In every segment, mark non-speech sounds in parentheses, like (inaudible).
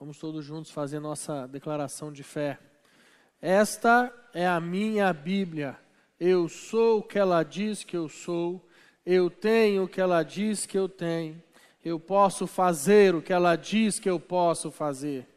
Vamos todos juntos fazer nossa declaração de fé. Esta é a minha Bíblia. Eu sou o que ela diz que eu sou. Eu tenho o que ela diz que eu tenho. Eu posso fazer o que ela diz que eu posso fazer.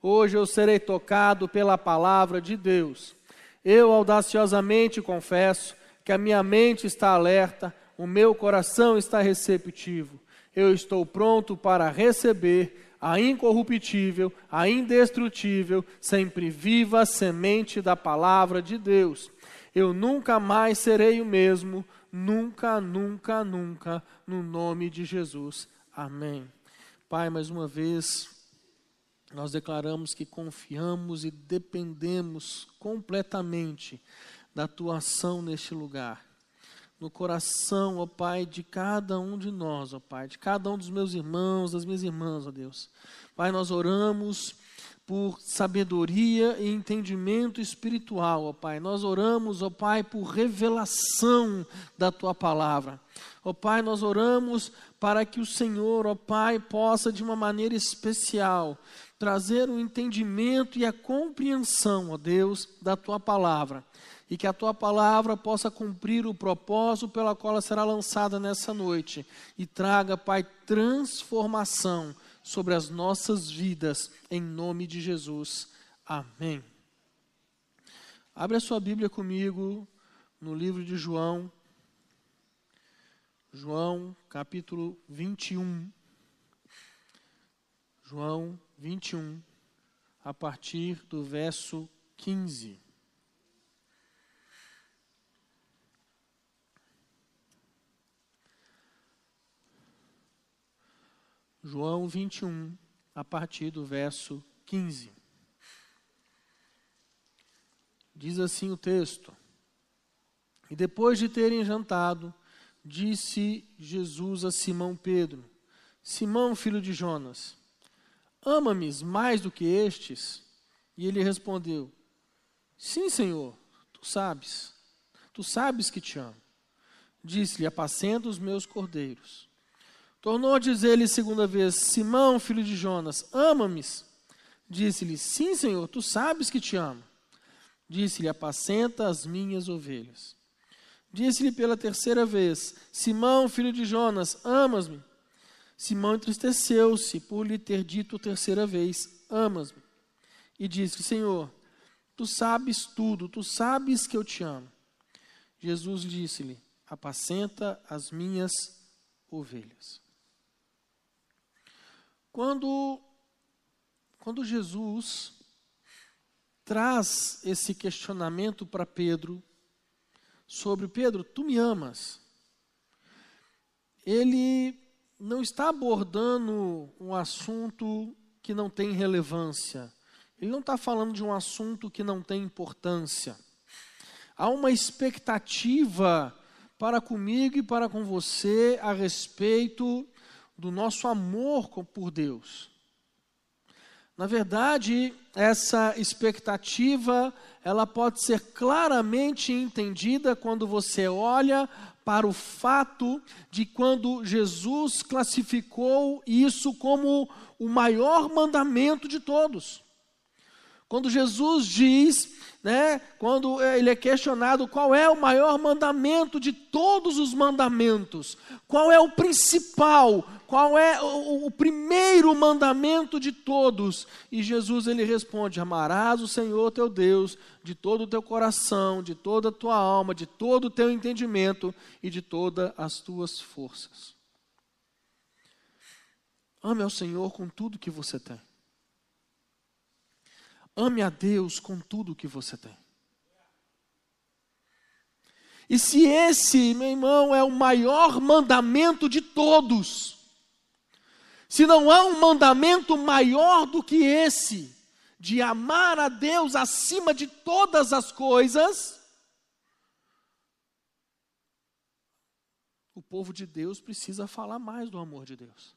Hoje eu serei tocado pela palavra de Deus. Eu audaciosamente confesso que a minha mente está alerta, o meu coração está receptivo. Eu estou pronto para receber a incorruptível, a indestrutível, sempre viva semente da palavra de Deus. Eu nunca mais serei o mesmo, nunca, nunca, nunca, no nome de Jesus. Amém. Pai, mais uma vez, nós declaramos que confiamos e dependemos completamente da tua ação neste lugar no coração, ó Pai, de cada um de nós, ó Pai, de cada um dos meus irmãos, das minhas irmãs, ó Deus. Pai, nós oramos por sabedoria e entendimento espiritual, ó Pai. Nós oramos, ó Pai, por revelação da tua palavra. Ó Pai, nós oramos para que o Senhor, ó Pai, possa de uma maneira especial trazer o entendimento e a compreensão, ó Deus, da tua palavra e que a tua palavra possa cumprir o propósito pela qual ela será lançada nessa noite e traga, Pai, transformação sobre as nossas vidas, em nome de Jesus. Amém. Abre a sua Bíblia comigo no livro de João, João capítulo 21. João 21, a partir do verso 15. João 21, a partir do verso 15. Diz assim o texto: E depois de terem jantado, disse Jesus a Simão Pedro: Simão, filho de Jonas, ama-me mais do que estes? E ele respondeu: Sim, Senhor, tu sabes. Tu sabes que te amo. Disse-lhe: Apacenta os meus cordeiros. Tornou a dizer-lhe segunda vez: Simão, filho de Jonas, ama-me? Disse-lhe: Sim, Senhor, tu sabes que te amo. Disse-lhe: Apacenta as minhas ovelhas. Disse-lhe pela terceira vez: Simão, filho de Jonas, amas-me? Simão entristeceu-se por lhe ter dito terceira vez: Amas-me? E disse: Senhor, tu sabes tudo, tu sabes que eu te amo. Jesus disse-lhe: Apacenta as minhas ovelhas. Quando, quando Jesus traz esse questionamento para Pedro, sobre Pedro, tu me amas, ele não está abordando um assunto que não tem relevância, ele não está falando de um assunto que não tem importância. Há uma expectativa para comigo e para com você a respeito do nosso amor por Deus. Na verdade, essa expectativa, ela pode ser claramente entendida quando você olha para o fato de quando Jesus classificou isso como o maior mandamento de todos. Quando Jesus diz, né, quando ele é questionado qual é o maior mandamento de todos os mandamentos, qual é o principal, qual é o, o, primeiro mandamento de todos? E Jesus ele responde: Amarás o Senhor teu Deus de todo o teu coração, de toda a tua alma, de todo o teu entendimento e de todas as tuas forças. Ame ao Senhor com tudo que você tem. Ame a Deus com tudo que você tem. E se esse, meu irmão, é o maior mandamento de todos, se não há um mandamento maior do que esse, de amar a Deus acima de todas as coisas, o povo de Deus precisa falar mais do amor de Deus.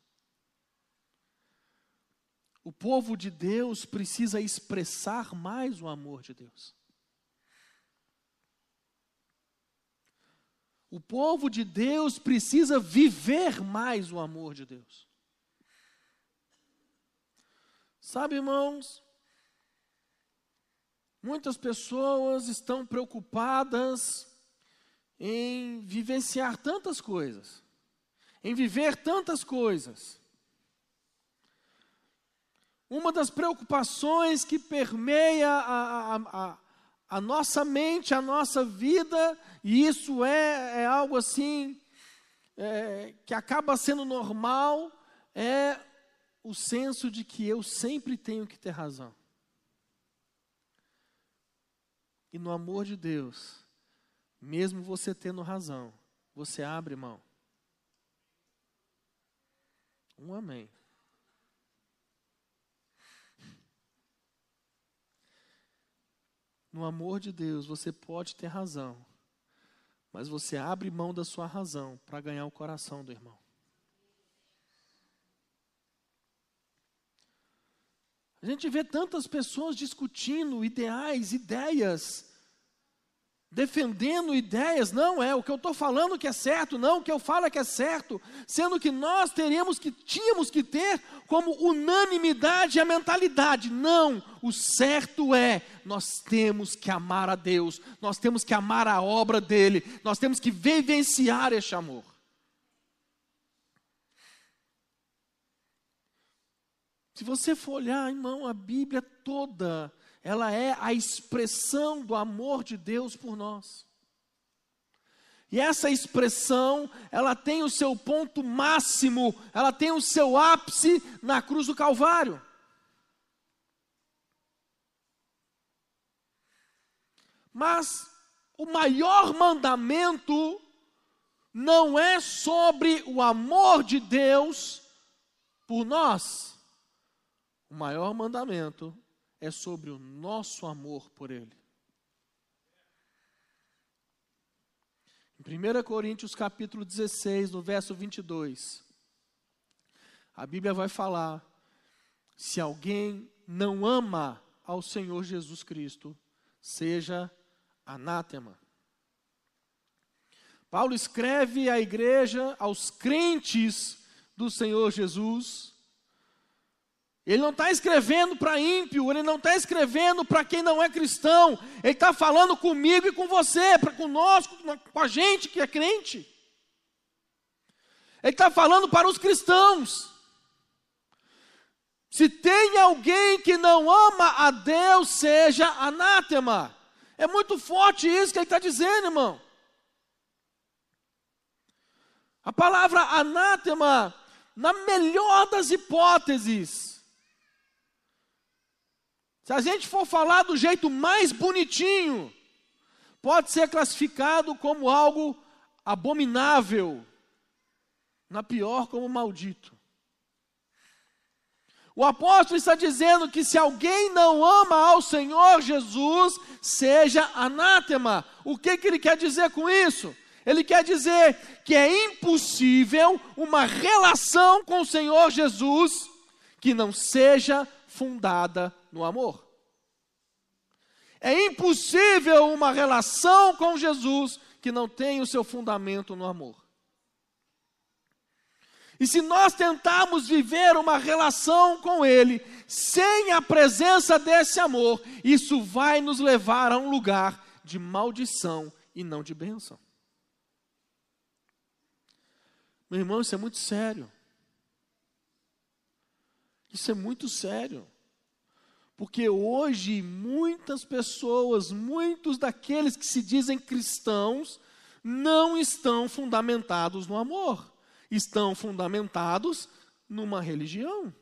O povo de Deus precisa expressar mais o amor de Deus. O povo de Deus precisa viver mais o amor de Deus. Sabe, irmãos, muitas pessoas estão preocupadas em vivenciar tantas coisas, em viver tantas coisas. Uma das preocupações que permeia a, a, a, a nossa mente, a nossa vida, e isso é, é algo assim é, que acaba sendo normal, é o senso de que eu sempre tenho que ter razão. E no amor de Deus, mesmo você tendo razão, você abre mão. Um amém. No amor de Deus, você pode ter razão, mas você abre mão da sua razão para ganhar o coração do irmão. A gente vê tantas pessoas discutindo ideais, ideias, defendendo ideias, não é o que eu estou falando que é certo, não o que eu falo é que é certo, sendo que nós teríamos que, tínhamos que ter como unanimidade a mentalidade, não, o certo é, nós temos que amar a Deus, nós temos que amar a obra dEle, nós temos que vivenciar este amor. Se você for olhar, irmão, a Bíblia toda, ela é a expressão do amor de Deus por nós. E essa expressão, ela tem o seu ponto máximo, ela tem o seu ápice na cruz do Calvário. Mas o maior mandamento não é sobre o amor de Deus por nós. O maior mandamento é sobre o nosso amor por Ele. Em 1 Coríntios capítulo 16, no verso 22, a Bíblia vai falar: se alguém não ama ao Senhor Jesus Cristo, seja anátema. Paulo escreve à igreja, aos crentes do Senhor Jesus, ele não está escrevendo para ímpio, ele não está escrevendo para quem não é cristão, ele está falando comigo e com você, para conosco, com a gente que é crente. Ele está falando para os cristãos. Se tem alguém que não ama a Deus, seja anátema. É muito forte isso que ele está dizendo, irmão. A palavra anátema, na melhor das hipóteses, se a gente for falar do jeito mais bonitinho, pode ser classificado como algo abominável, na pior, como maldito. O apóstolo está dizendo que se alguém não ama ao Senhor Jesus, seja anátema. O que, que ele quer dizer com isso? Ele quer dizer que é impossível uma relação com o Senhor Jesus que não seja fundada no amor. É impossível uma relação com Jesus que não tenha o seu fundamento no amor. E se nós tentarmos viver uma relação com Ele sem a presença desse amor, isso vai nos levar a um lugar de maldição e não de bênção. Meu irmão, isso é muito sério. Isso é muito sério. Porque hoje muitas pessoas, muitos daqueles que se dizem cristãos, não estão fundamentados no amor, estão fundamentados numa religião.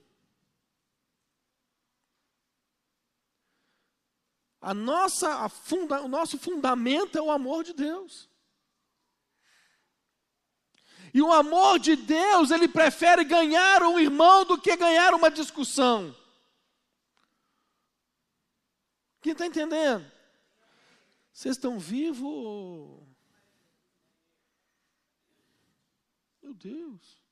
A nossa, a funda, o nosso fundamento é o amor de Deus. E o amor de Deus, ele prefere ganhar um irmão do que ganhar uma discussão. Quem está entendendo? Vocês estão vivos? Meu Deus.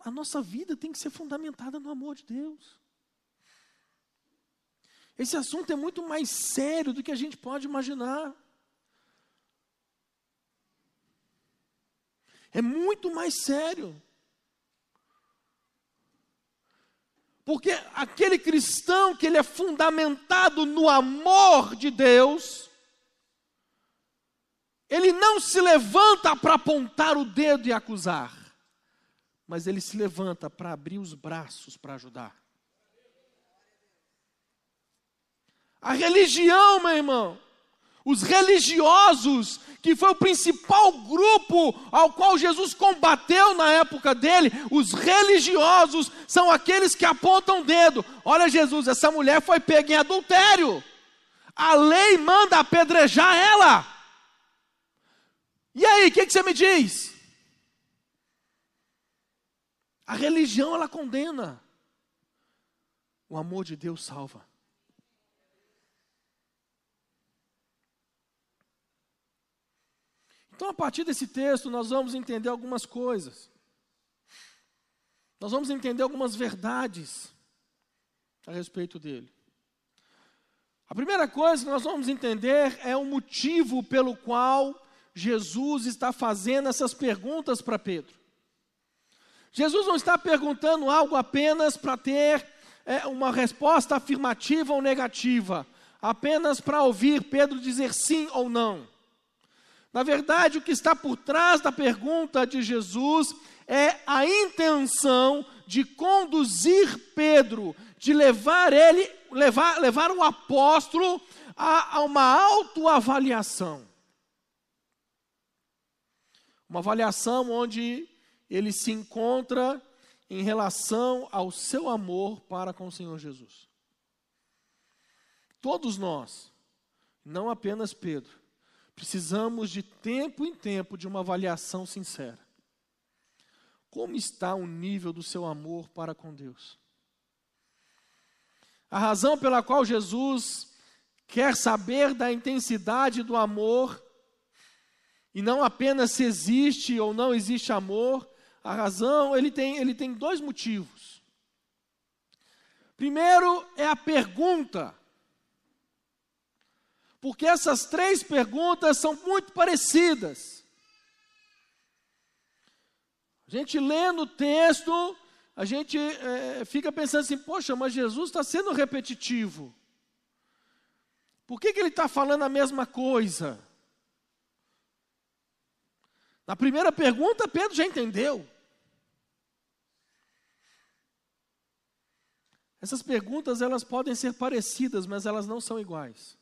A nossa vida tem que ser fundamentada no amor de Deus. Esse assunto é muito mais sério do que a gente pode imaginar. É muito mais sério. Porque aquele cristão que ele é fundamentado no amor de Deus, ele não se levanta para apontar o dedo e acusar, mas ele se levanta para abrir os braços para ajudar. A religião, meu irmão, os religiosos, que foi o principal grupo ao qual Jesus combateu na época dele, os religiosos são aqueles que apontam o dedo. Olha, Jesus, essa mulher foi pega em adultério. A lei manda apedrejar ela. E aí, o que, que você me diz? A religião ela condena. O amor de Deus salva. Então, a partir desse texto, nós vamos entender algumas coisas. Nós vamos entender algumas verdades a respeito dele. A primeira coisa que nós vamos entender é o motivo pelo qual Jesus está fazendo essas perguntas para Pedro. Jesus não está perguntando algo apenas para ter é, uma resposta afirmativa ou negativa, apenas para ouvir Pedro dizer sim ou não. Na verdade, o que está por trás da pergunta de Jesus é a intenção de conduzir Pedro, de levar ele, levar, levar o apóstolo a, a uma autoavaliação. Uma avaliação onde ele se encontra em relação ao seu amor para com o Senhor Jesus. Todos nós, não apenas Pedro, Precisamos de tempo em tempo de uma avaliação sincera. Como está o nível do seu amor para com Deus? A razão pela qual Jesus quer saber da intensidade do amor, e não apenas se existe ou não existe amor, a razão, ele tem, ele tem dois motivos. Primeiro é a pergunta porque essas três perguntas são muito parecidas. A gente lendo o texto, a gente é, fica pensando assim: poxa, mas Jesus está sendo repetitivo. Por que, que ele está falando a mesma coisa? Na primeira pergunta, Pedro já entendeu. Essas perguntas elas podem ser parecidas, mas elas não são iguais.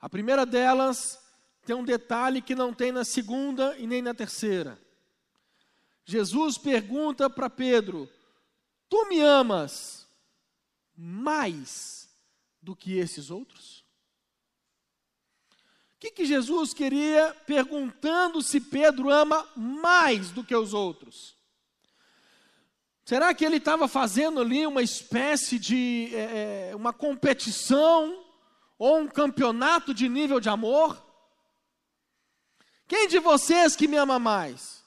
A primeira delas tem um detalhe que não tem na segunda e nem na terceira. Jesus pergunta para Pedro: Tu me amas mais do que esses outros? O que, que Jesus queria perguntando se Pedro ama mais do que os outros? Será que ele estava fazendo ali uma espécie de é, uma competição ou um campeonato de nível de amor? Quem de vocês que me ama mais?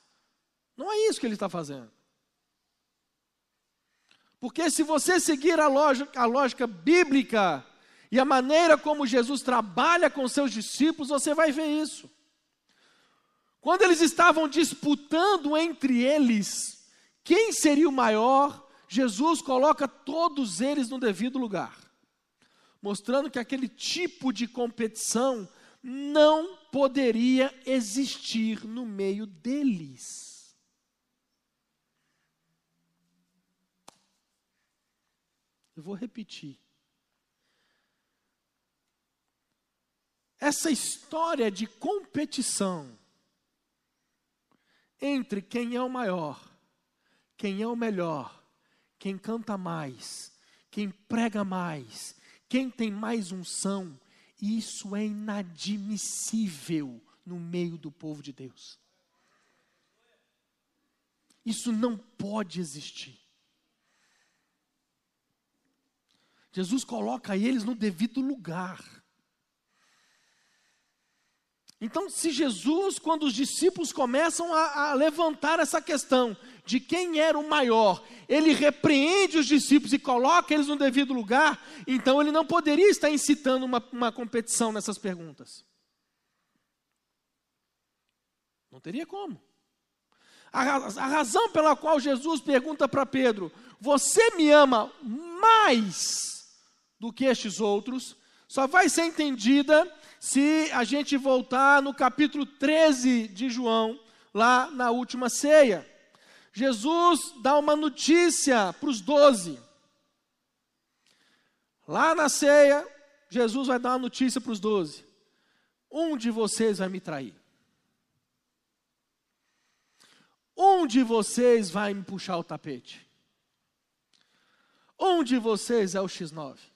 Não é isso que ele está fazendo. Porque se você seguir a lógica, a lógica bíblica e a maneira como Jesus trabalha com seus discípulos, você vai ver isso. Quando eles estavam disputando entre eles quem seria o maior, Jesus coloca todos eles no devido lugar mostrando que aquele tipo de competição não poderia existir no meio deles. Eu vou repetir. Essa história de competição entre quem é o maior, quem é o melhor, quem canta mais, quem prega mais, quem tem mais unção, isso é inadmissível no meio do povo de Deus. Isso não pode existir. Jesus coloca eles no devido lugar. Então, se Jesus, quando os discípulos começam a, a, levantar essa questão de quem era o maior, ele repreende os discípulos e coloca eles no devido lugar, então ele não poderia estar incitando uma, uma competição nessas perguntas. Não teria como. A, a razão pela qual Jesus pergunta para Pedro: Você me ama mais do que estes outros? Só vai ser entendida se a gente voltar no capítulo 13 de João, lá na última ceia. Jesus dá uma notícia para os doze. Lá na ceia, Jesus vai dar uma notícia para os doze: Um de vocês vai me trair. Um de vocês vai me puxar o tapete. Um de vocês é o X9.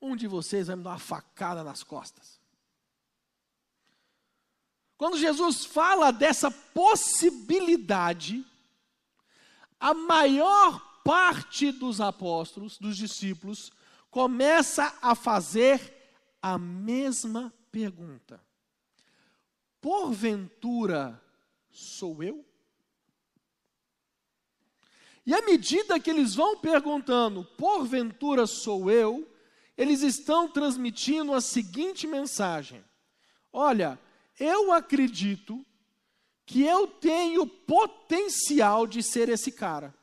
Um de vocês vai me dar uma facada nas costas. Quando Jesus fala dessa possibilidade, a maior parte dos apóstolos, dos discípulos, começa a fazer a mesma pergunta: Porventura sou eu? E à medida que eles vão perguntando, porventura sou eu, eles estão transmitindo a seguinte mensagem: Olha, eu acredito que eu tenho potencial de ser esse cara.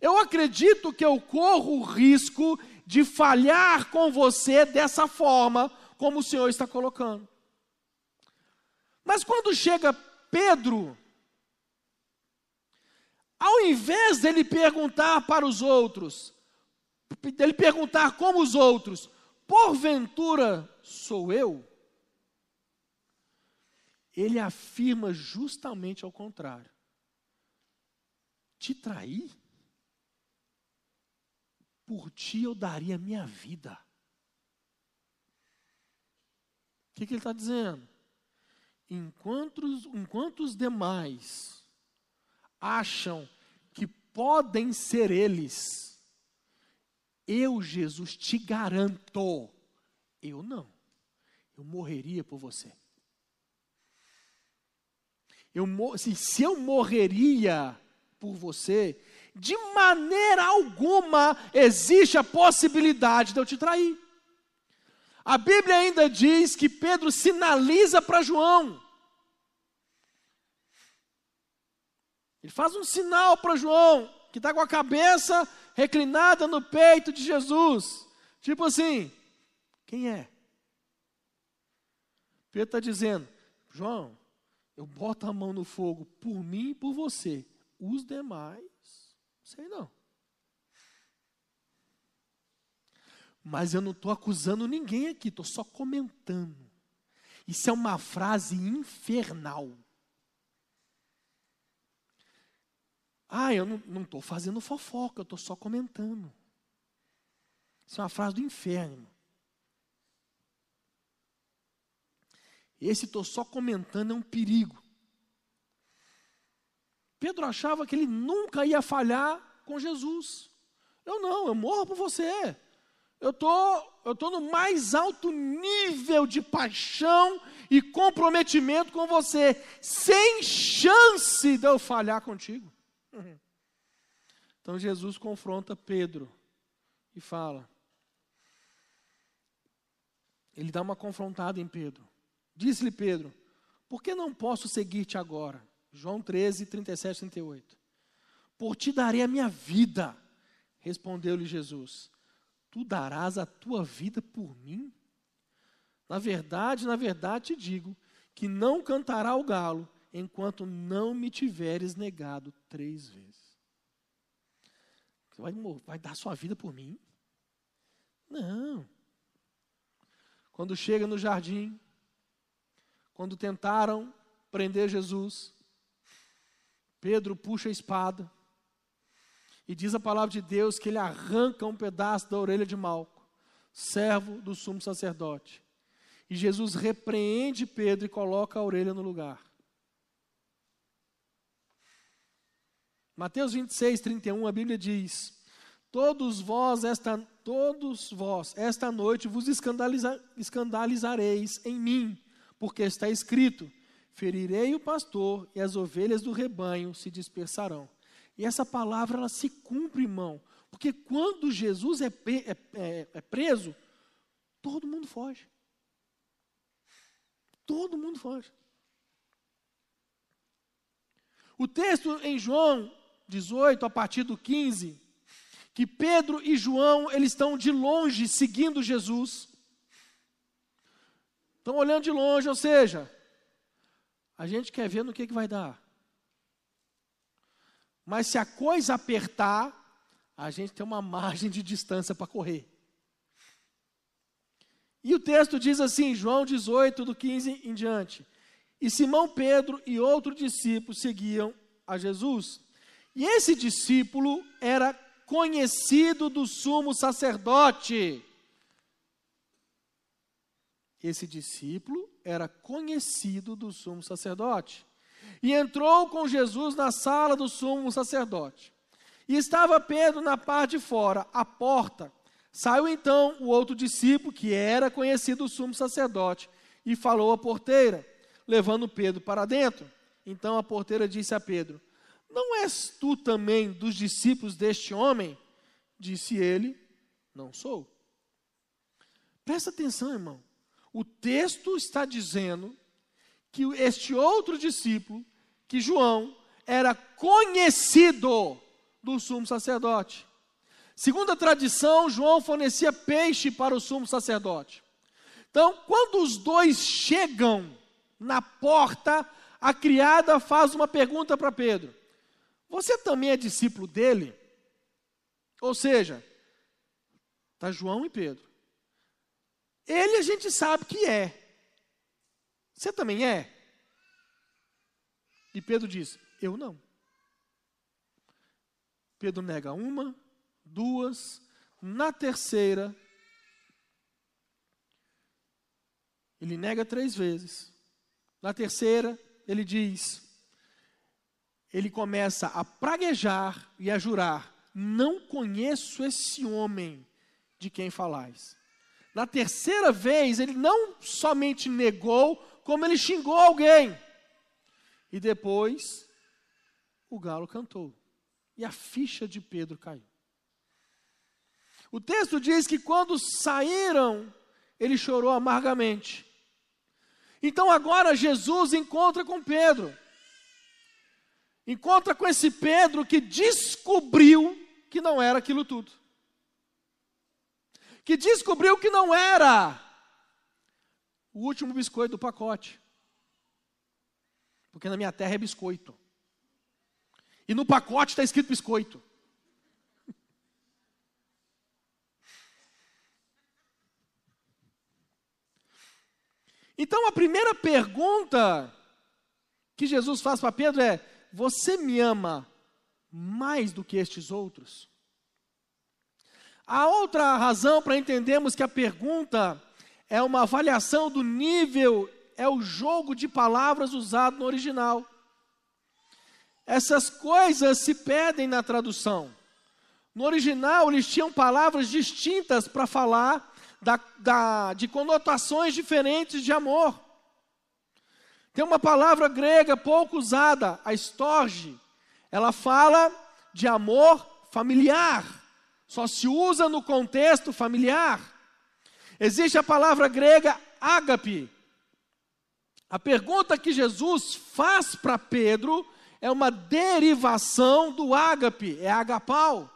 Eu acredito que eu corro o risco de falhar com você dessa forma, como o Senhor está colocando. Mas quando chega Pedro, ao invés dele perguntar para os outros, dele perguntar como os outros, porventura sou eu? Ele afirma justamente ao contrário. Te trair? Por ti eu daria minha vida. O que, que ele está dizendo? Enquanto, enquanto os demais acham que podem ser eles, eu, Jesus, te garanto, eu não. Eu morreria por você. Eu, se, se eu morreria por você, de maneira alguma existe a possibilidade de eu te trair. A Bíblia ainda diz que Pedro sinaliza para João. Ele faz um sinal para João, que está com a cabeça reclinada no peito de Jesus. Tipo assim: quem é? Pedro está dizendo: João, eu boto a mão no fogo por mim e por você. Os demais, sei não. Mas eu não estou acusando ninguém aqui, estou só comentando. Isso é uma frase infernal. Ah, eu não estou fazendo fofoca, eu estou só comentando. Isso é uma frase do inferno. Esse estou só comentando é um perigo. Pedro achava que ele nunca ia falhar com Jesus. Eu não, eu morro por você. Eu tô, eu tô no mais alto nível de paixão e comprometimento com você, sem chance de eu falhar contigo. Então Jesus confronta Pedro e fala. Ele dá uma confrontada em Pedro. Disse-lhe Pedro: Por que não posso seguir-te agora? João 13, 37, 38. Por ti darei a minha vida, respondeu-lhe Jesus. Tu darás a tua vida por mim? Na verdade, na verdade te digo que não cantará o galo enquanto não me tiveres negado três vezes. Você vai, vai dar sua vida por mim? Não. Quando chega no jardim, quando tentaram prender Jesus, Pedro puxa a espada e diz a palavra de Deus que ele arranca um pedaço da orelha de Malco, servo do sumo sacerdote. E Jesus repreende Pedro e coloca a orelha no lugar. Mateus 26, 31, a Bíblia diz: Todos vós esta, todos vós esta noite vos escandaliza, escandalizareis em mim, porque está escrito: ferirei o pastor e as ovelhas do rebanho se dispersarão. E essa palavra ela se cumpre, irmão, porque quando Jesus é, é, é, é preso, todo mundo foge. Todo mundo foge. O texto em João 18, a partir do 15, que Pedro e João, eles estão de longe seguindo Jesus. Estão olhando de longe, ou seja, a gente quer ver no que, que vai dar. Mas se a coisa apertar, a gente tem uma (laughs) margem de distância para correr. E o texto diz assim, João 18, do 15 em diante. E Simão Pedro e outro discípulo seguiam a Jesus. E esse discípulo era conhecido do sumo sacerdote. Esse discípulo era conhecido do sumo sacerdote. E entrou com Jesus na sala do sumo sacerdote. E estava Pedro na parte de fora, à porta. Saiu então o outro discípulo, que era conhecido do sumo sacerdote, e falou à porteira, levando Pedro para dentro. Então a porteira disse a Pedro: Não és tu também dos discípulos deste homem? Disse ele: Não sou. Presta atenção, irmão. O texto está dizendo que este outro discípulo, que João, era conhecido do sumo sacerdote. Segundo a tradição, João fornecia peixe para o sumo sacerdote. Então, quando os dois chegam na porta, a criada faz uma pergunta para Pedro: Você também é discípulo dele? Ou seja, está João e Pedro. Ele a gente sabe que é. Você também é? E Pedro diz: Eu não. Pedro nega uma, duas, na terceira, ele nega três vezes. Na terceira, ele diz, ele começa a praguejar e a jurar: Não conheço esse homem de quem falais. Na terceira vez, ele não somente negou, como ele xingou alguém. E depois, o galo cantou. E a ficha de Pedro caiu. O texto diz que quando saíram, ele chorou amargamente. Então agora Jesus encontra com Pedro. Encontra com esse Pedro que descobriu que não era aquilo tudo. Que descobriu que não era o último biscoito do pacote. Porque na minha terra é biscoito. E no pacote está escrito biscoito. Então a primeira pergunta que Jesus faz para Pedro é: Você me ama mais do que estes outros? A outra razão para entendermos que a pergunta é uma avaliação do nível, é o jogo de palavras usado no original. Essas coisas se perdem na tradução. No original, eles tinham palavras distintas para falar da, da, de conotações diferentes de amor. Tem uma palavra grega pouco usada, a estorge. Ela fala de amor familiar. Só se usa no contexto familiar. Existe a palavra grega ágape. A pergunta que Jesus faz para Pedro é uma derivação do ágape, é agapau.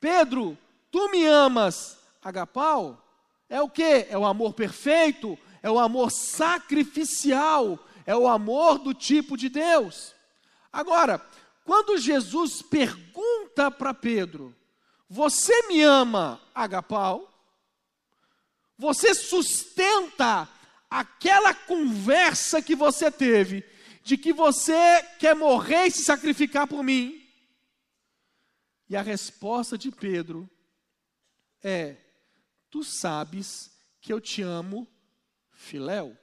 Pedro, tu me amas, agapau? É o que? É o amor perfeito, é o amor sacrificial, é o amor do tipo de Deus. Agora, quando Jesus pergunta para Pedro: Você me ama, Agapau? Você sustenta aquela conversa que você teve de que você quer morrer e se sacrificar por mim? E a resposta de Pedro é: Tu sabes que eu te amo, filéu.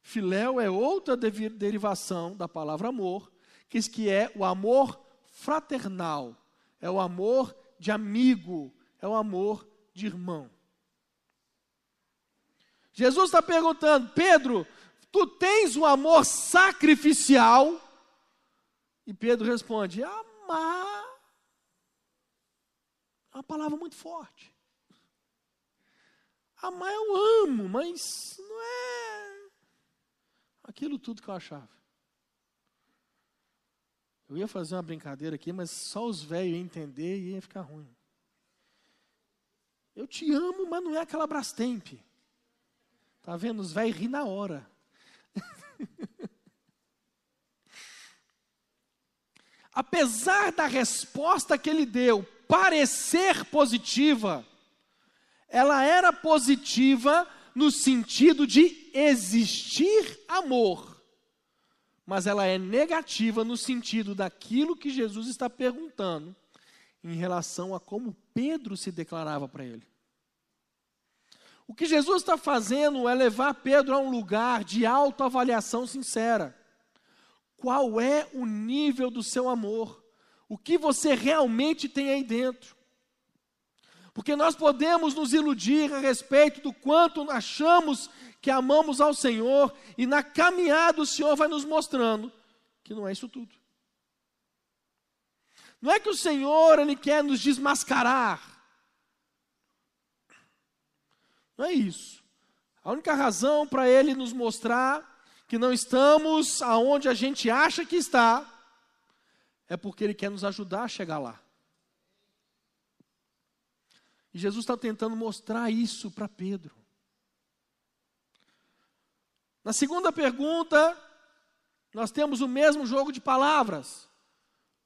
Filéu é outra derivação da palavra amor, que é o amor fraternal, é o amor de amigo, é o amor de irmão. Jesus está perguntando, Pedro, tu tens o um amor sacrificial? E Pedro responde, amar. É uma palavra muito forte. Amar eu amo, mas não é. Aquilo tudo que eu achava. Eu ia fazer uma brincadeira aqui, mas só os velhos iam entender e ia ficar ruim. Eu te amo, mas não é aquela Brastemp. Tá vendo? Os velhos ri na hora. (laughs) Apesar da resposta que ele deu parecer positiva, ela era positiva no sentido de existir amor mas ela é negativa no sentido daquilo que Jesus está perguntando em relação a como Pedro se declarava para ele. O que Jesus está fazendo é levar Pedro a um lugar de autoavaliação sincera. Qual é o nível do seu amor? O que você realmente tem aí dentro? Porque nós podemos nos iludir a respeito do quanto achamos que amamos ao Senhor e na caminhada o Senhor vai nos mostrando que não é isso tudo. Não é que o Senhor ele quer nos desmascarar. Não é isso. A única razão para ele nos mostrar que não estamos aonde a gente acha que está é porque ele quer nos ajudar a chegar lá. Jesus está tentando mostrar isso para Pedro. Na segunda pergunta, nós temos o mesmo jogo de palavras.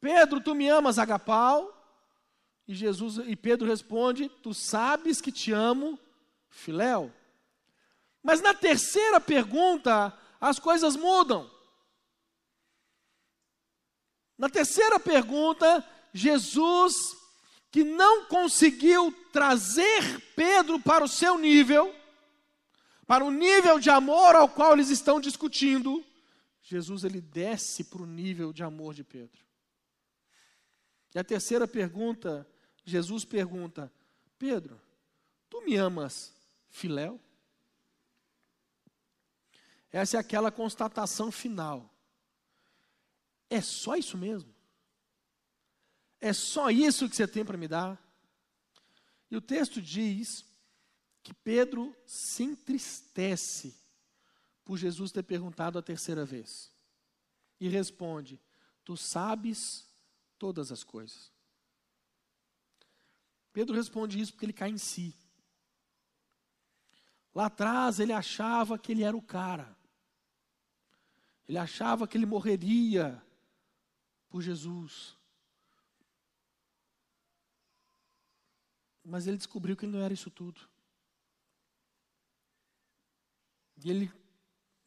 Pedro, tu me amas, Agapau? E Jesus e Pedro responde: Tu sabes que te amo, Filéu. Mas na terceira pergunta, as coisas mudam. Na terceira pergunta, Jesus, que não conseguiu trazer Pedro para o seu nível, para o nível de amor ao qual eles estão discutindo, Jesus ele desce para o nível de amor de Pedro. E a terceira pergunta, Jesus pergunta: Pedro, tu me amas, filéu? Essa é aquela constatação final. É só isso mesmo? É só isso que você tem para me dar? E o texto diz que Pedro se entristece por Jesus ter perguntado a terceira vez. E responde: Tu sabes todas as coisas. Pedro responde isso porque ele cai em si. Lá atrás ele achava que ele era o cara. Ele achava que ele morreria por Jesus. Mas ele descobriu que ele não era isso tudo. E ele,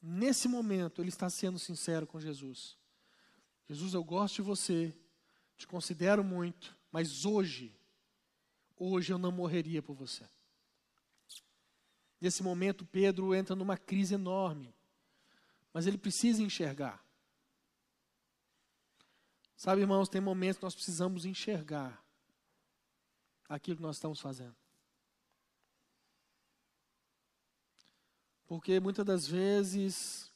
nesse momento, ele está sendo sincero com Jesus. Jesus, eu gosto de você, te considero muito, mas hoje, hoje eu não morreria por você. Nesse momento, Pedro entra numa crise enorme, mas ele precisa enxergar. Sabe, irmãos, tem momentos que nós precisamos enxergar aquilo que nós estamos fazendo. Porque muitas das vezes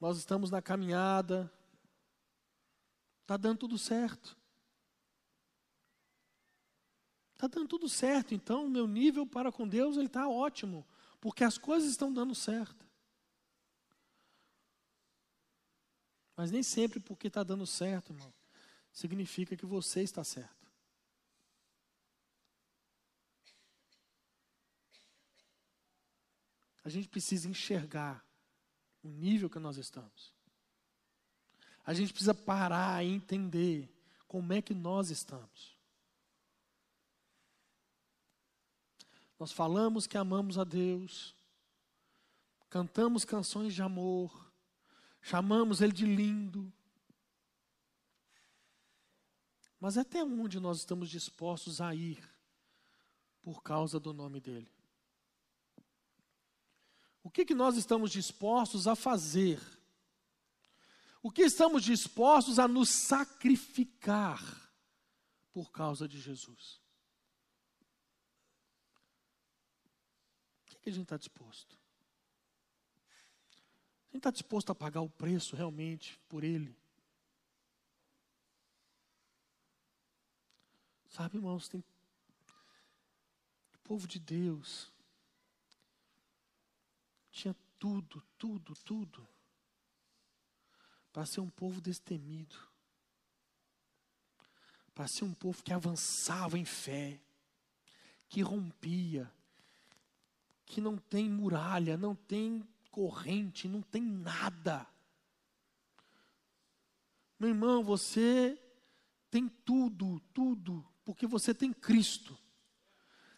nós estamos na caminhada, está dando tudo certo. Está dando tudo certo, então meu nível para com Deus ele está ótimo, porque as coisas estão dando certo. Mas nem sempre porque está dando certo, irmão, significa que você está certo. A gente precisa enxergar o nível que nós estamos. A gente precisa parar e entender como é que nós estamos. Nós falamos que amamos a Deus, cantamos canções de amor, chamamos Ele de lindo. Mas até onde nós estamos dispostos a ir por causa do nome dEle? O que, que nós estamos dispostos a fazer? O que estamos dispostos a nos sacrificar por causa de Jesus? O que, que a gente está disposto? A gente está disposto a pagar o preço realmente por Ele? Sabe, irmãos, tem o povo de Deus tinha tudo, tudo, tudo para ser um povo destemido, para ser um povo que avançava em fé, que rompia, que não tem muralha, não tem corrente, não tem nada. Meu irmão, você tem tudo, tudo, porque você tem Cristo.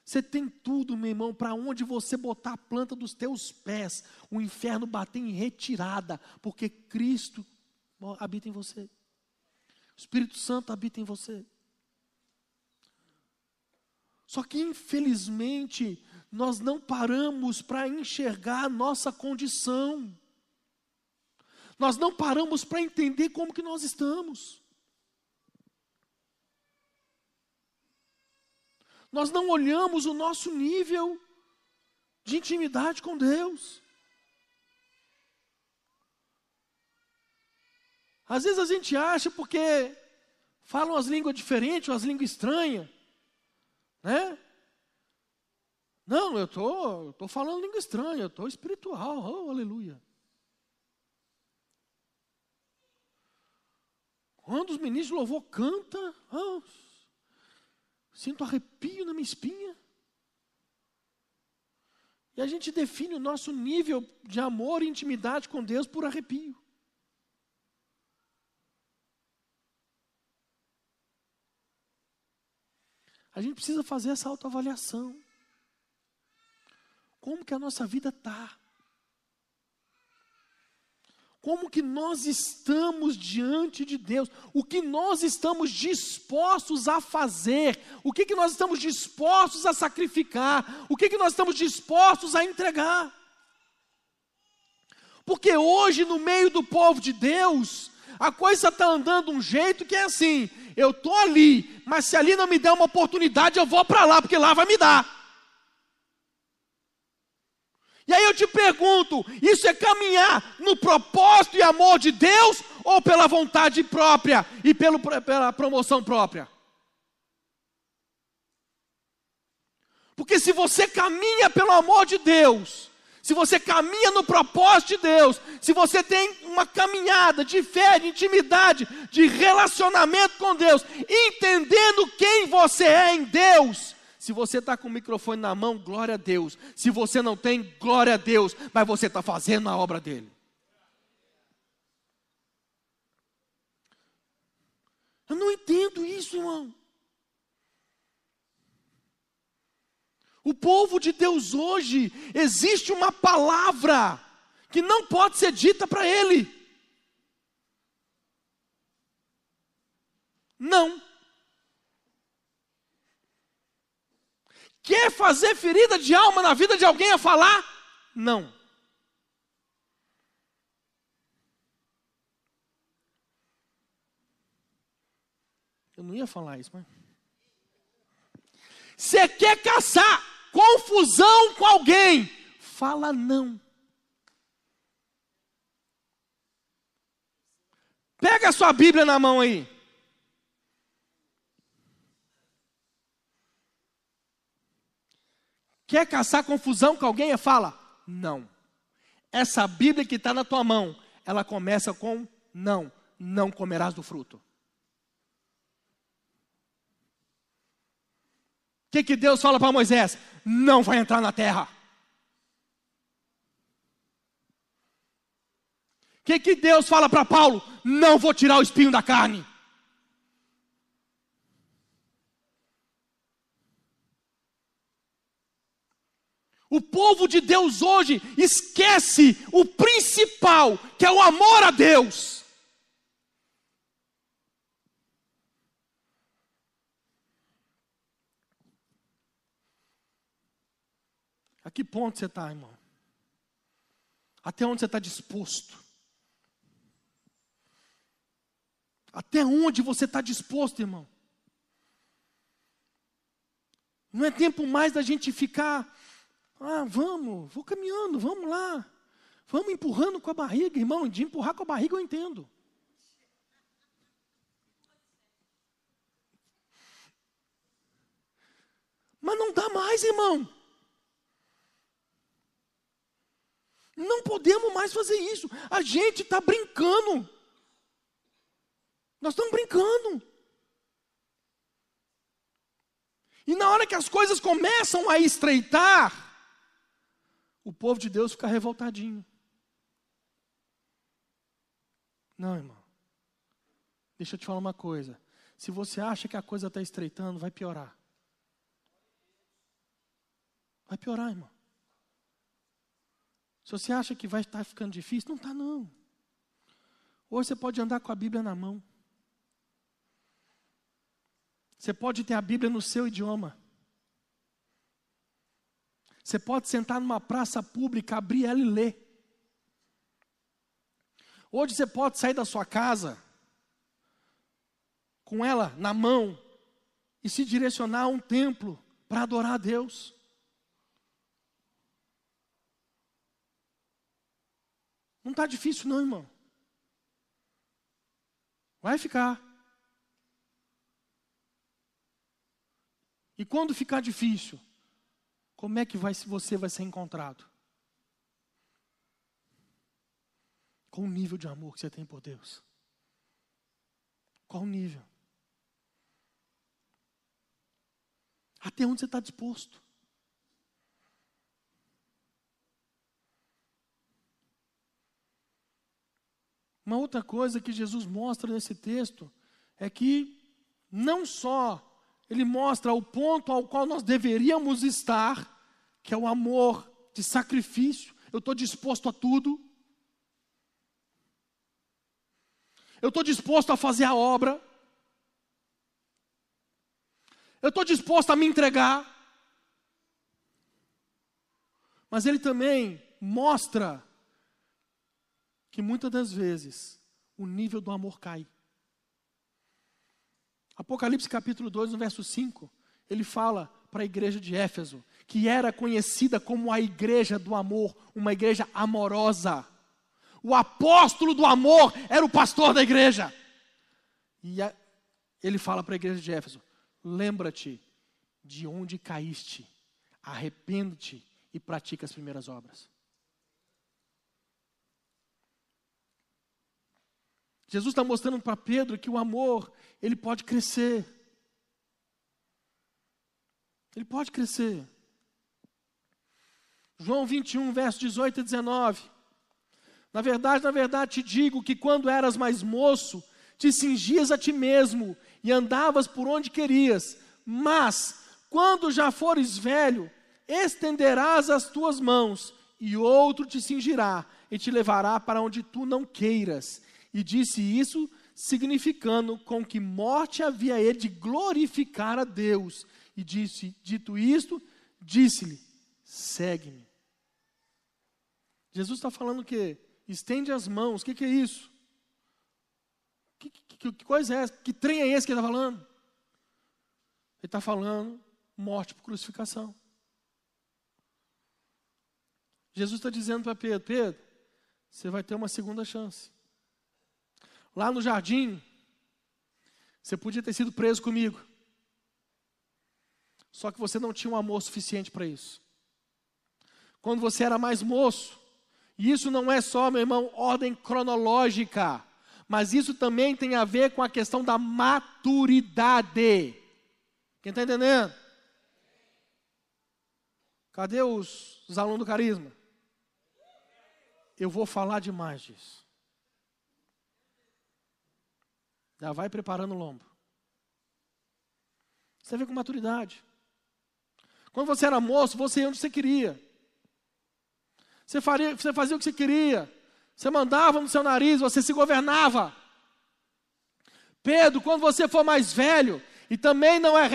Você tem tudo, meu irmão, para onde você botar a planta dos teus pés, o inferno bater em retirada, porque Cristo habita em você. O Espírito Santo habita em você. Só que, infelizmente, nós não paramos para enxergar a nossa condição. Nós não paramos para entender como que nós estamos. Nós não olhamos o nosso nível de intimidade com Deus. Às vezes a gente acha porque falam as línguas diferentes ou as línguas estranhas, né? Não, eu tô, tô falando língua estranha, eu tô espiritual, oh, aleluia. Quando os ministros de louvor cantam, oh, sinto arrepio na minha espinha. E a gente define o nosso nível de amor e intimidade com Deus por arrepio. A gente precisa fazer essa autoavaliação. Como que a nossa vida está? Como que nós estamos diante de Deus? O que nós estamos dispostos a fazer? O que, que nós estamos dispostos a sacrificar? O que, que nós estamos dispostos a entregar? Porque hoje, no meio do povo de Deus, a coisa está andando um jeito que é assim: eu estou ali, mas se ali não me der uma oportunidade, eu vou para lá, porque lá vai me dar. E aí eu te pergunto: isso é caminhar no propósito e amor de Deus ou pela vontade própria e pelo, pela promoção própria? Porque se você caminha pelo amor de Deus, se você caminha no propósito de Deus, se você tem uma caminhada de fé, de intimidade, de relacionamento com Deus, entendendo quem você é em Deus, se você está com o microfone na mão, glória a Deus. Se você não tem, glória a Deus, mas você está fazendo a obra dele. Eu não entendo isso, irmão. O povo de Deus hoje, existe uma palavra que não pode ser dita para ele. Não. Quer fazer ferida de alma na vida de alguém a falar? Não. Eu não ia falar isso, mas. Você quer caçar confusão com alguém, fala não. Pega a sua Bíblia na mão aí. Quer caçar confusão com alguém? Fala, não. Essa Bíblia que está na tua mão, ela começa com não. Não comerás do fruto. que, que Deus fala para Moisés? Não vai entrar na terra. O que, que Deus fala para Paulo? Não vou tirar o espinho da carne. O povo de Deus hoje esquece o principal, que é o amor a Deus. A que ponto você está, irmão? Até onde você está disposto? Até onde você está disposto, irmão? Não é tempo mais da gente ficar, ah, vamos, vou caminhando, vamos lá. Vamos empurrando com a barriga, irmão. De empurrar com a barriga eu entendo. Mas não dá mais, irmão. Não podemos mais fazer isso. A gente está brincando. Nós estamos brincando. E na hora que as coisas começam a estreitar, o povo de Deus fica revoltadinho. Não, irmão. Deixa eu te falar uma coisa. Se você acha que a coisa está estreitando, vai piorar. Vai piorar, irmão. Se você acha que vai estar ficando difícil, não está não. Hoje você pode andar com a Bíblia na mão. Você pode ter a Bíblia no seu idioma. Você pode sentar numa praça pública, abrir ela e ler. Hoje você pode sair da sua casa com ela na mão e se direcionar a um templo para adorar a Deus. Não está difícil, não, irmão. Vai ficar. E quando ficar difícil, como é que vai, você vai ser encontrado? Qual o nível de amor que você tem por Deus? Qual o nível? Até onde você está disposto? Uma outra coisa que Jesus mostra nesse texto é que não só ele mostra o ponto ao qual nós deveríamos estar, que é o amor de sacrifício. Eu estou disposto a tudo. Eu estou disposto a fazer a obra. Eu estou disposto a me entregar. Mas ele também mostra que muitas das vezes o nível do amor cai. Apocalipse capítulo 2, no verso 5, ele fala para a igreja de Éfeso, que era conhecida como a igreja do amor, uma igreja amorosa. O apóstolo do amor era o pastor da igreja. E a, ele fala para a igreja de Éfeso: lembra-te de onde caíste, arrepende-te e pratica as primeiras obras. Jesus está mostrando para Pedro que o amor, ele pode crescer. Ele pode crescer. João 21, verso 18 e 19. Na verdade, na verdade te digo que quando eras mais moço, te cingias a ti mesmo e andavas por onde querias, mas quando já fores velho, estenderás as tuas mãos e outro te cingirá e te levará para onde tu não queiras e disse isso significando com que morte havia ele de glorificar a Deus. E disse, dito isto, disse-lhe: segue-me. Jesus está falando que estende as mãos, o que, que, é isso? Que, que, que, coisa é essa? Que trem é esse que ele está falando? Ele está falando morte por crucificação. Jesus está dizendo para Pedro: Pedro, você vai ter uma segunda chance. Lá no jardim, você podia ter sido preso comigo. Só que você não tinha um amor suficiente para isso. Quando você era mais moço, e isso não é só, meu irmão, ordem cronológica, mas isso também tem a ver com a questão da maturidade. Quem está entendendo? Cadê os, os alunos do carisma? Eu vou falar demais disso. Já vai preparando o lombo. Você vê com maturidade. Quando você era moço, você ia onde você queria. Você, faria, você fazia o que você queria. Você mandava no seu nariz, você se governava. Pedro, quando você for mais velho, e também não é,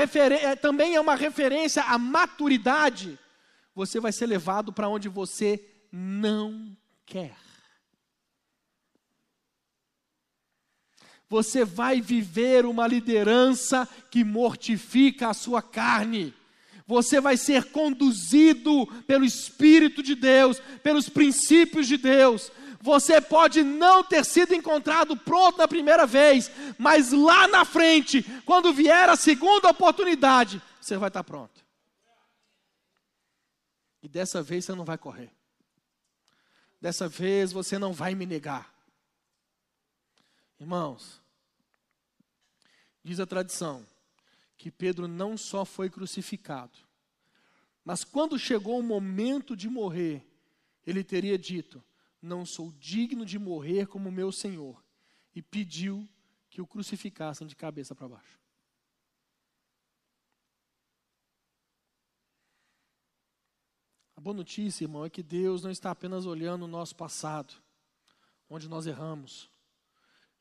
é também é uma referência à maturidade, você vai ser levado para onde você não quer. você vai viver uma liderança que mortifica a sua carne. Você vai ser conduzido pelo Espírito de Deus, pelos princípios de Deus. Você pode não ter sido encontrado pronto na primeira vez, mas lá na frente, quando vier a segunda oportunidade, você vai estar pronto. E dessa vez você não vai correr. dessa vez você não vai me negar. Irmãos, diz a tradição que Pedro não só foi crucificado, mas quando chegou o momento de morrer, ele teria dito: Não sou digno de morrer como meu Senhor, e pediu que o crucificassem de cabeça para baixo. A boa notícia, irmão, é que Deus não está apenas olhando o nosso passado, onde nós erramos.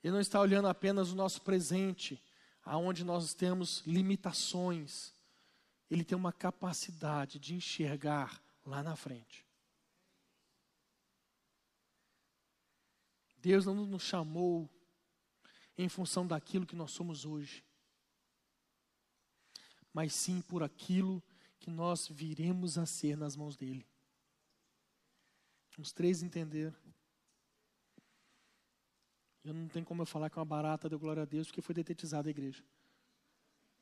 Ele não está olhando apenas o nosso presente, aonde nós temos limitações. Ele tem uma capacidade de enxergar lá na frente. Deus não nos chamou em função daquilo que nós somos hoje, mas sim por aquilo que nós viremos a ser nas mãos dele. Os três entenderam. Eu não tenho como eu falar que uma barata deu glória a Deus porque foi detetizada a igreja.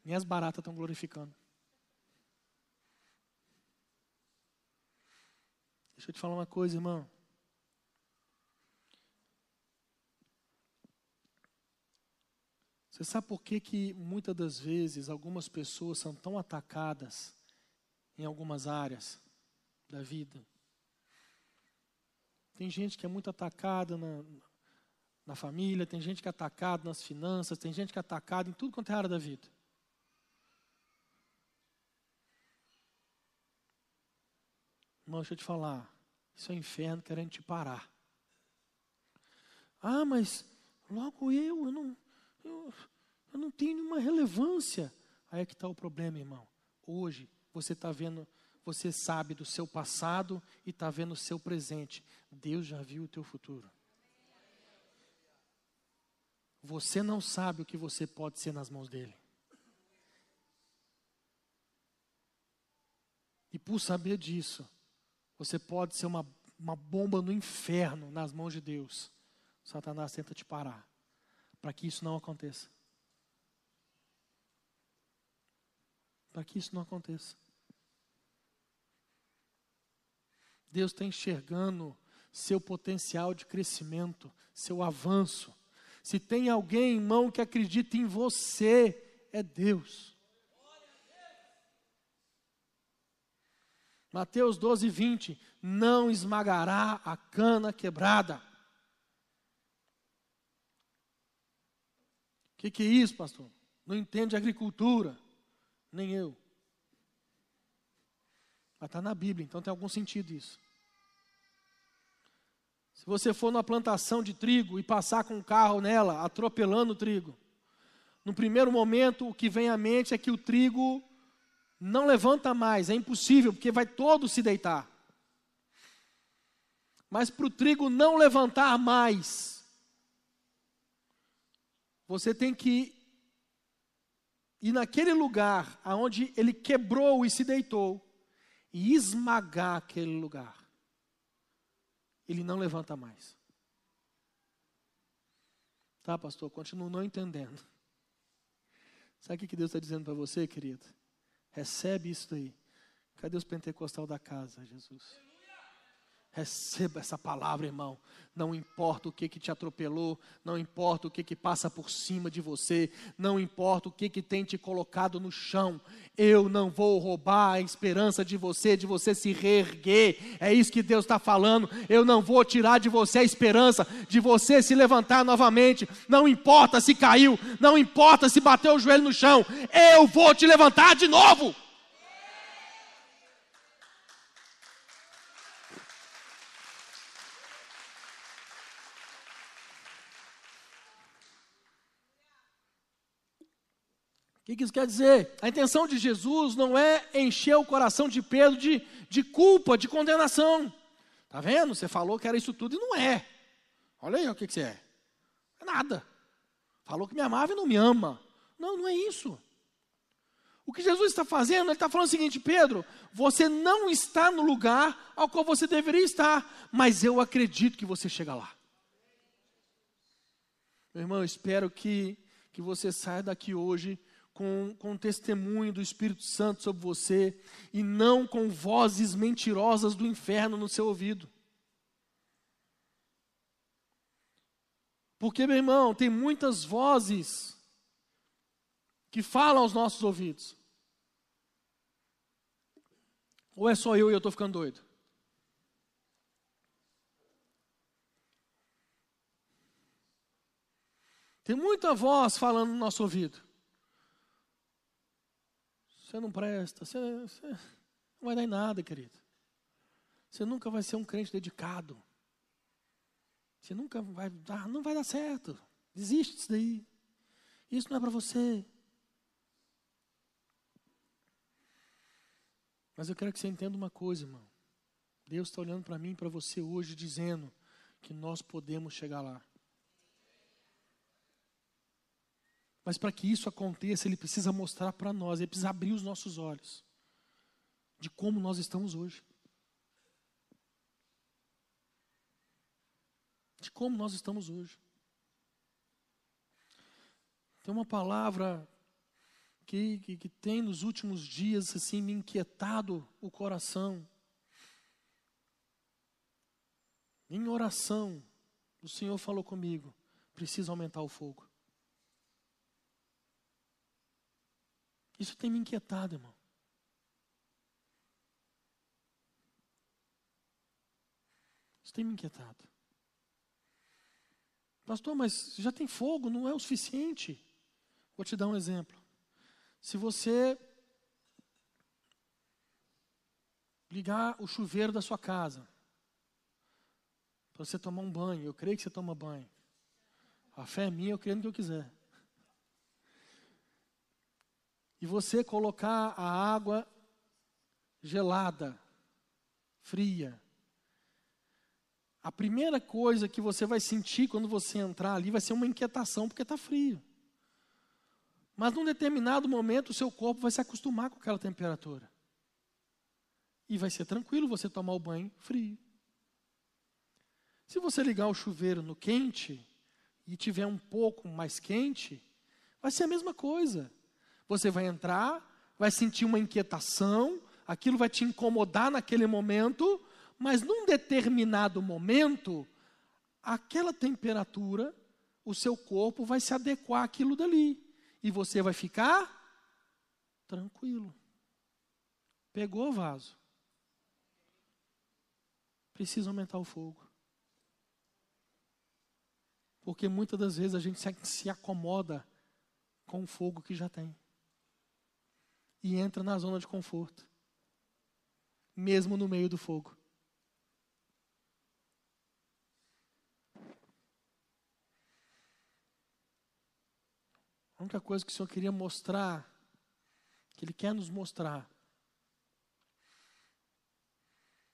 Nem as baratas estão glorificando. Deixa eu te falar uma coisa, irmão. Você sabe por que, que muitas das vezes algumas pessoas são tão atacadas em algumas áreas da vida? Tem gente que é muito atacada na, na família, tem gente que é atacada nas finanças, tem gente que é atacada em tudo quanto é área da vida. Irmão, deixa eu te falar. Isso é o inferno querendo te parar. Ah, mas logo eu, eu não, eu, eu não tenho nenhuma relevância. Aí é que está o problema, irmão. Hoje você está vendo, você sabe do seu passado e está vendo o seu presente. Deus já viu o teu futuro. Você não sabe o que você pode ser nas mãos dele. E por saber disso, você pode ser uma, uma bomba no inferno nas mãos de Deus. Satanás tenta te parar para que isso não aconteça. Para que isso não aconteça. Deus está enxergando seu potencial de crescimento, seu avanço. Se tem alguém, irmão, que acredita em você, é Deus. Mateus 12, 20: Não esmagará a cana quebrada. O que, que é isso, pastor? Não entende agricultura. Nem eu. Mas está na Bíblia, então tem algum sentido isso. Se você for numa plantação de trigo e passar com um carro nela, atropelando o trigo, no primeiro momento o que vem à mente é que o trigo não levanta mais, é impossível, porque vai todo se deitar. Mas para o trigo não levantar mais, você tem que ir naquele lugar aonde ele quebrou e se deitou e esmagar aquele lugar. Ele não levanta mais. Tá, pastor? Continuo não entendendo. Sabe o que Deus está dizendo para você, querido? Recebe isso aí. Cadê os pentecostal da casa, Jesus? Receba essa palavra, irmão. Não importa o que que te atropelou, não importa o que que passa por cima de você, não importa o que que tem te colocado no chão. Eu não vou roubar a esperança de você, de você se reerguer. É isso que Deus está falando. Eu não vou tirar de você a esperança de você se levantar novamente. Não importa se caiu, não importa se bateu o joelho no chão. Eu vou te levantar de novo. O que, isso quer dizer? A intenção de Jesus não é encher o coração de Pedro de, de culpa, de condenação. Está vendo? Você falou que era isso tudo e não é. Olha aí o que, que você é. É nada. Falou que me amava e não me ama. Não, não é isso. O que Jesus está fazendo, ele está falando o seguinte: Pedro, você não está no lugar ao qual você deveria estar, mas eu acredito que você chega lá. Meu irmão, eu espero que, que você saia daqui hoje com, com o testemunho do Espírito Santo sobre você e não com vozes mentirosas do inferno no seu ouvido. Porque, meu irmão, tem muitas vozes que falam aos nossos ouvidos. Ou é só eu e eu estou ficando doido? Tem muita voz falando no nosso ouvido. Você não presta, você, você não vai dar em nada, querido. Você nunca vai ser um crente dedicado. Você nunca vai dar, não vai dar certo. Desiste disso daí. Isso não é para você. Mas eu quero que você entenda uma coisa, irmão. Deus está olhando para mim e para você hoje, dizendo que nós podemos chegar lá. Mas para que isso aconteça, Ele precisa mostrar para nós, Ele precisa abrir os nossos olhos de como nós estamos hoje. de como nós estamos hoje. Tem uma palavra que, que, que, tem nos últimos dias assim me inquietado o coração. Em oração, o Senhor falou comigo: precisa aumentar o fogo. Isso tem me inquietado, irmão. Isso tem me inquietado. Pastor, mas já tem fogo, não é o suficiente. Vou te dar um exemplo. Se você ligar o chuveiro da sua casa, para você tomar um banho, eu creio que você toma banho. A fé é minha, eu creio no que eu quiser. E você colocar a água gelada, fria, a primeira coisa que você vai sentir quando você entrar ali vai ser uma inquietação, porque está frio. Mas num determinado momento o seu corpo vai se acostumar com aquela temperatura. E vai ser tranquilo você tomar o banho frio. Se você ligar o chuveiro no quente e tiver um pouco mais quente, vai ser a mesma coisa. Você vai entrar, vai sentir uma inquietação, aquilo vai te incomodar naquele momento, mas num determinado momento, aquela temperatura, o seu corpo vai se adequar àquilo dali. E você vai ficar tranquilo. Pegou o vaso. Precisa aumentar o fogo. Porque muitas das vezes a gente se acomoda com o fogo que já tem. E entra na zona de conforto. Mesmo no meio do fogo. A única coisa que o Senhor queria mostrar, que Ele quer nos mostrar,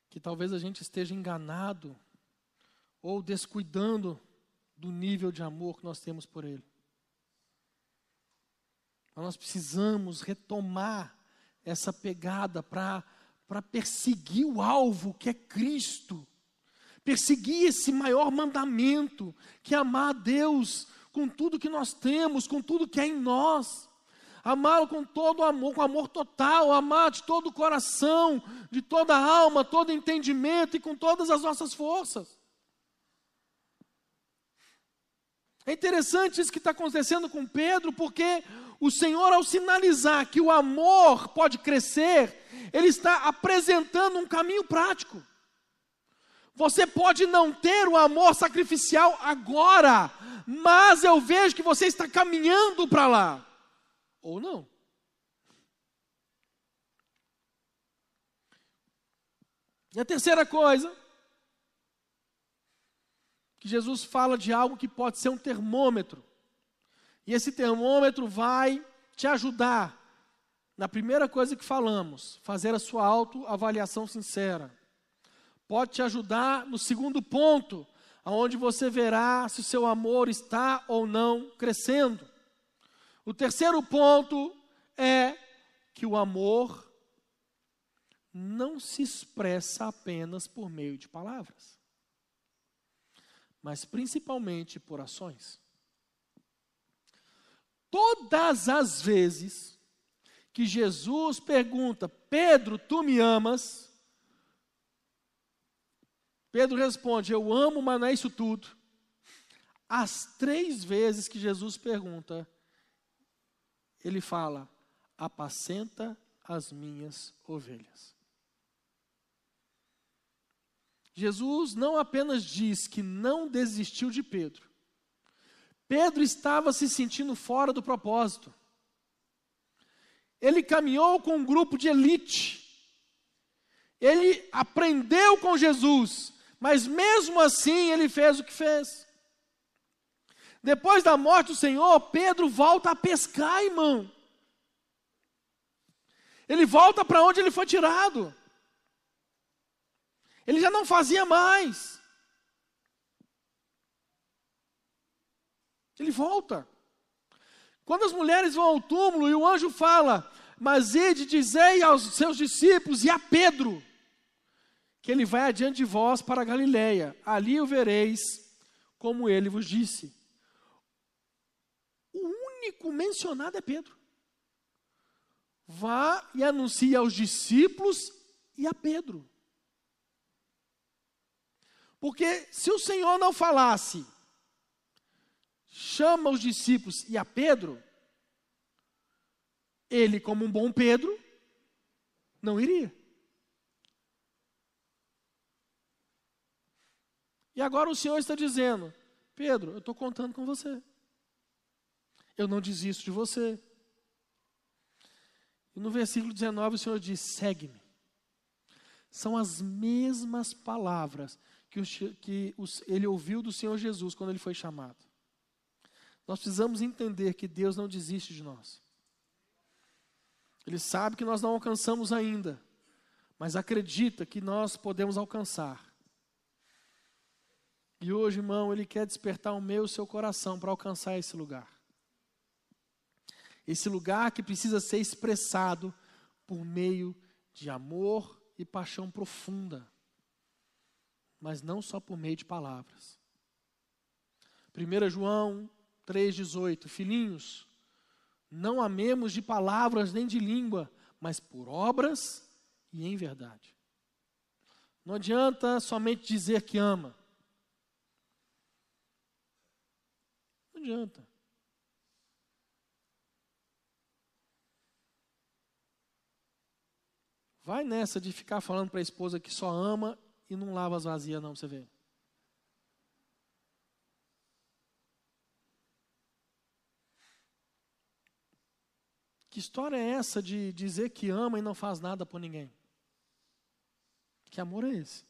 que talvez a gente esteja enganado ou descuidando do nível de amor que nós temos por Ele. Nós precisamos retomar essa pegada para perseguir o alvo que é Cristo, perseguir esse maior mandamento, que é amar a Deus com tudo que nós temos, com tudo que é em nós. Amá-lo com todo o amor, com amor total, amar de todo o coração, de toda a alma, todo entendimento e com todas as nossas forças. É interessante isso que está acontecendo com Pedro, porque o Senhor, ao sinalizar que o amor pode crescer, Ele está apresentando um caminho prático. Você pode não ter o amor sacrificial agora, mas eu vejo que você está caminhando para lá. Ou não. E a terceira coisa, que Jesus fala de algo que pode ser um termômetro. E esse termômetro vai te ajudar na primeira coisa que falamos, fazer a sua autoavaliação sincera. Pode te ajudar no segundo ponto, aonde você verá se o seu amor está ou não crescendo. O terceiro ponto é que o amor não se expressa apenas por meio de palavras, mas principalmente por ações. Todas as vezes que Jesus pergunta, Pedro, tu me amas? Pedro responde: Eu amo, mas não é isso tudo. as três vezes que Jesus pergunta, ele fala: apacenta as minhas ovelhas. Jesus não apenas diz que não desistiu de Pedro, Pedro estava se sentindo fora do propósito. Ele caminhou com um grupo de elite, ele aprendeu com Jesus, mas mesmo assim ele fez o que fez. Depois da morte do Senhor, Pedro volta a pescar, irmão. Ele volta para onde ele foi tirado. Ele já não fazia mais. Ele volta. Quando as mulheres vão ao túmulo e o anjo fala: Mas ide, dizei aos seus discípulos e a Pedro, que ele vai adiante de vós para Galiléia, ali o vereis, como ele vos disse. O único mencionado é Pedro. Vá e anuncie aos discípulos e a Pedro. Porque se o Senhor não falasse, chama os discípulos e a Pedro, ele, como um bom Pedro, não iria. E agora o Senhor está dizendo: Pedro, eu estou contando com você. Eu não desisto de você. E no versículo 19 o Senhor diz: segue-me. São as mesmas palavras que, o, que os, ele ouviu do Senhor Jesus quando ele foi chamado. Nós precisamos entender que Deus não desiste de nós. Ele sabe que nós não alcançamos ainda, mas acredita que nós podemos alcançar. E hoje, irmão, Ele quer despertar o meu e o seu coração para alcançar esse lugar. Esse lugar que precisa ser expressado por meio de amor e paixão profunda, mas não só por meio de palavras. 1 João 3,18: Filhinhos, não amemos de palavras nem de língua, mas por obras e em verdade. Não adianta somente dizer que ama. adianta. Vai nessa de ficar falando para a esposa que só ama e não lava as vazias, não, você vê. Que história é essa de dizer que ama e não faz nada por ninguém? Que amor é esse?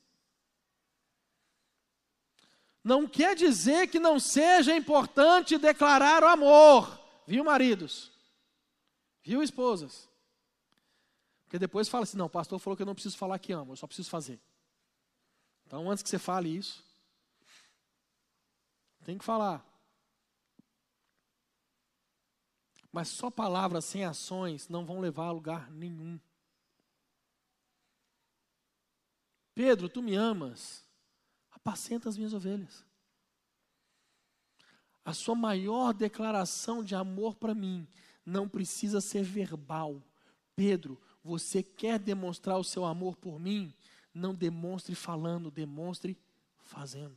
não quer dizer que não seja importante declarar o amor, viu, maridos? Viu, esposas? Porque depois fala assim: não, o pastor falou que eu não preciso falar que amo, eu só preciso fazer. Então, antes que você fale isso, tem que falar. Mas só palavras sem ações não vão levar a lugar nenhum. Pedro, tu me amas apacenta as minhas ovelhas. A sua maior declaração de amor para mim não precisa ser verbal. Pedro, você quer demonstrar o seu amor por mim? Não demonstre falando, demonstre fazendo.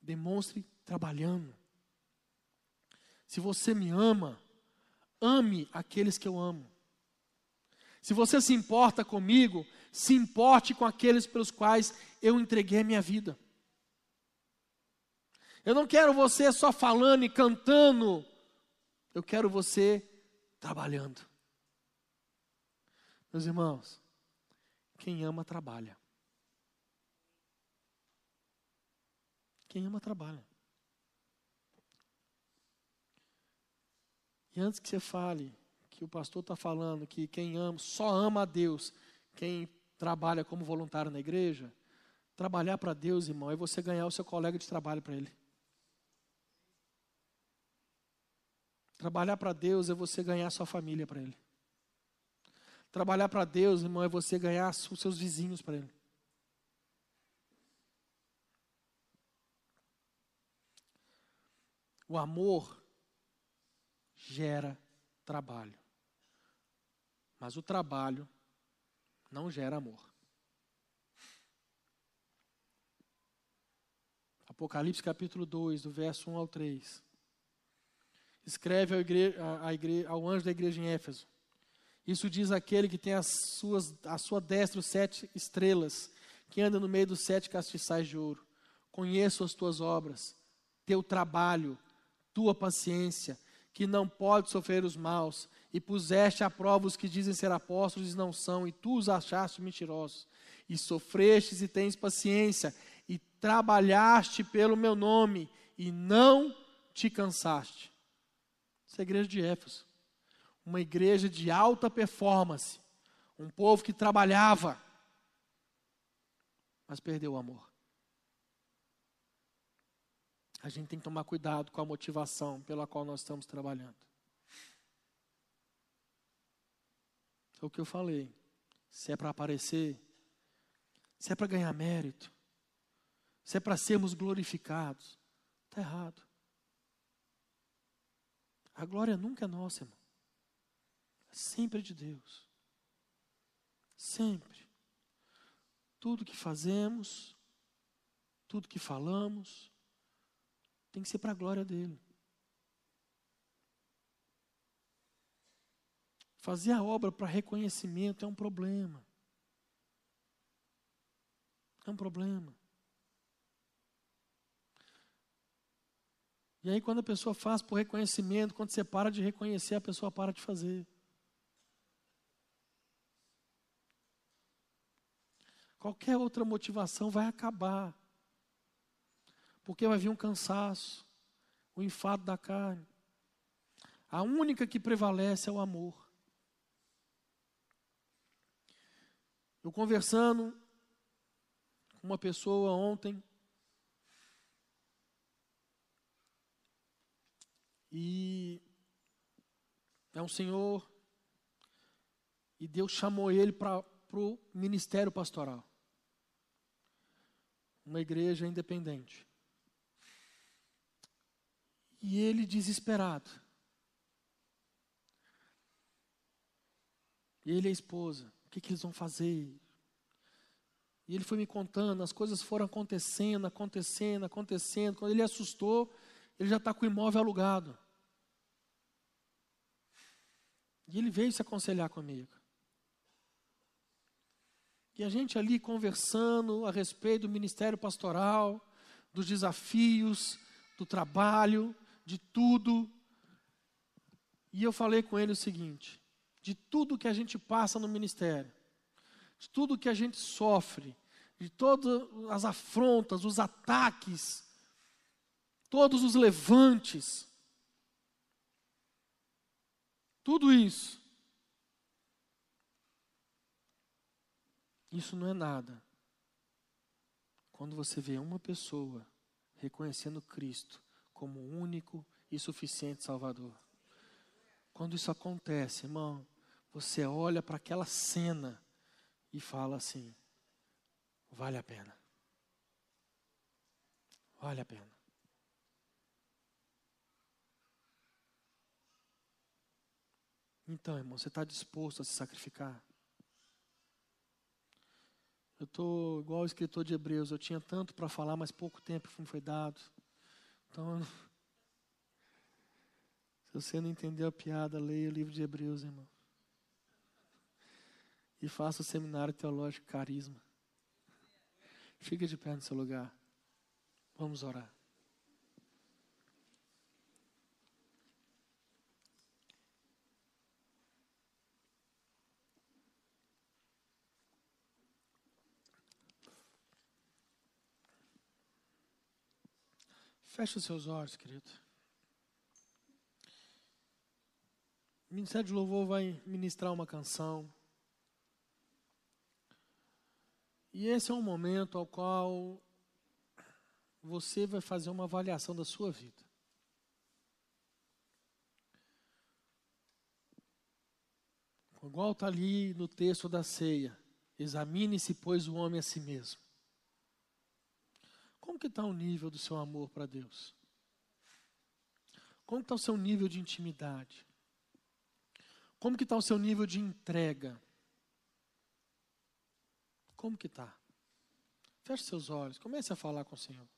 Demonstre trabalhando. Se você me ama, ame aqueles que eu amo. Se você se importa comigo, se importe com aqueles pelos quais eu entreguei a minha vida. Eu não quero você só falando e cantando, eu quero você trabalhando. Meus irmãos, quem ama trabalha. Quem ama trabalha. E antes que você fale que o pastor está falando que quem ama, só ama a Deus, quem trabalha como voluntário na igreja, trabalhar para Deus, irmão, é você ganhar o seu colega de trabalho para Ele. Trabalhar para Deus é você ganhar sua família para Ele. Trabalhar para Deus, irmão, é você ganhar os seus vizinhos para Ele. O amor gera trabalho. Mas o trabalho não gera amor. Apocalipse capítulo 2, do verso 1 ao 3. Escreve ao, a ao anjo da igreja em Éfeso. Isso diz aquele que tem as suas, a sua destra sete estrelas, que anda no meio dos sete castiçais de ouro. Conheço as tuas obras, teu trabalho, tua paciência, que não pode sofrer os maus, e puseste à prova os que dizem ser apóstolos e não são, e tu os achaste mentirosos. E sofrestes e tens paciência, e trabalhaste pelo meu nome, e não te cansaste. Essa é a igreja de Éfeso. Uma igreja de alta performance. Um povo que trabalhava, mas perdeu o amor. A gente tem que tomar cuidado com a motivação pela qual nós estamos trabalhando. É o que eu falei. Se é para aparecer, se é para ganhar mérito, se é para sermos glorificados, está errado. A glória nunca é nossa, irmão. É sempre de Deus. Sempre. Tudo que fazemos, tudo que falamos, tem que ser para a glória dele. Fazer a obra para reconhecimento é um problema. É um problema. E aí, quando a pessoa faz por reconhecimento, quando você para de reconhecer, a pessoa para de fazer. Qualquer outra motivação vai acabar. Porque vai vir um cansaço, o enfado da carne. A única que prevalece é o amor. Eu conversando com uma pessoa ontem, e é um senhor, e Deus chamou ele para o ministério pastoral. Uma igreja independente. E ele desesperado. E ele e a esposa. O que, que eles vão fazer? E ele foi me contando, as coisas foram acontecendo, acontecendo, acontecendo. Quando ele assustou, ele já está com o imóvel alugado. E ele veio se aconselhar comigo. E a gente ali conversando a respeito do ministério pastoral, dos desafios, do trabalho, de tudo. E eu falei com ele o seguinte: de tudo que a gente passa no ministério, de tudo que a gente sofre, de todas as afrontas, os ataques, todos os levantes, tudo isso, isso não é nada. Quando você vê uma pessoa reconhecendo Cristo como único e suficiente Salvador. Quando isso acontece, irmão, você olha para aquela cena e fala assim: vale a pena. Vale a pena. Então, irmão, você está disposto a se sacrificar? Eu estou igual o escritor de Hebreus, eu tinha tanto para falar, mas pouco tempo me foi dado. Então, se você não entendeu a piada, leia o livro de Hebreus, irmão. E faça o seminário teológico Carisma. Fica de pé no seu lugar. Vamos orar. Feche os seus olhos, querido. O Ministério de Louvor vai ministrar uma canção. E esse é um momento ao qual você vai fazer uma avaliação da sua vida. Igual está ali no texto da ceia. Examine-se, pois, o homem a si mesmo. Como que está o nível do seu amor para Deus? Como está o seu nível de intimidade? Como que está o seu nível de entrega? Como que está? Feche seus olhos, comece a falar com o Senhor.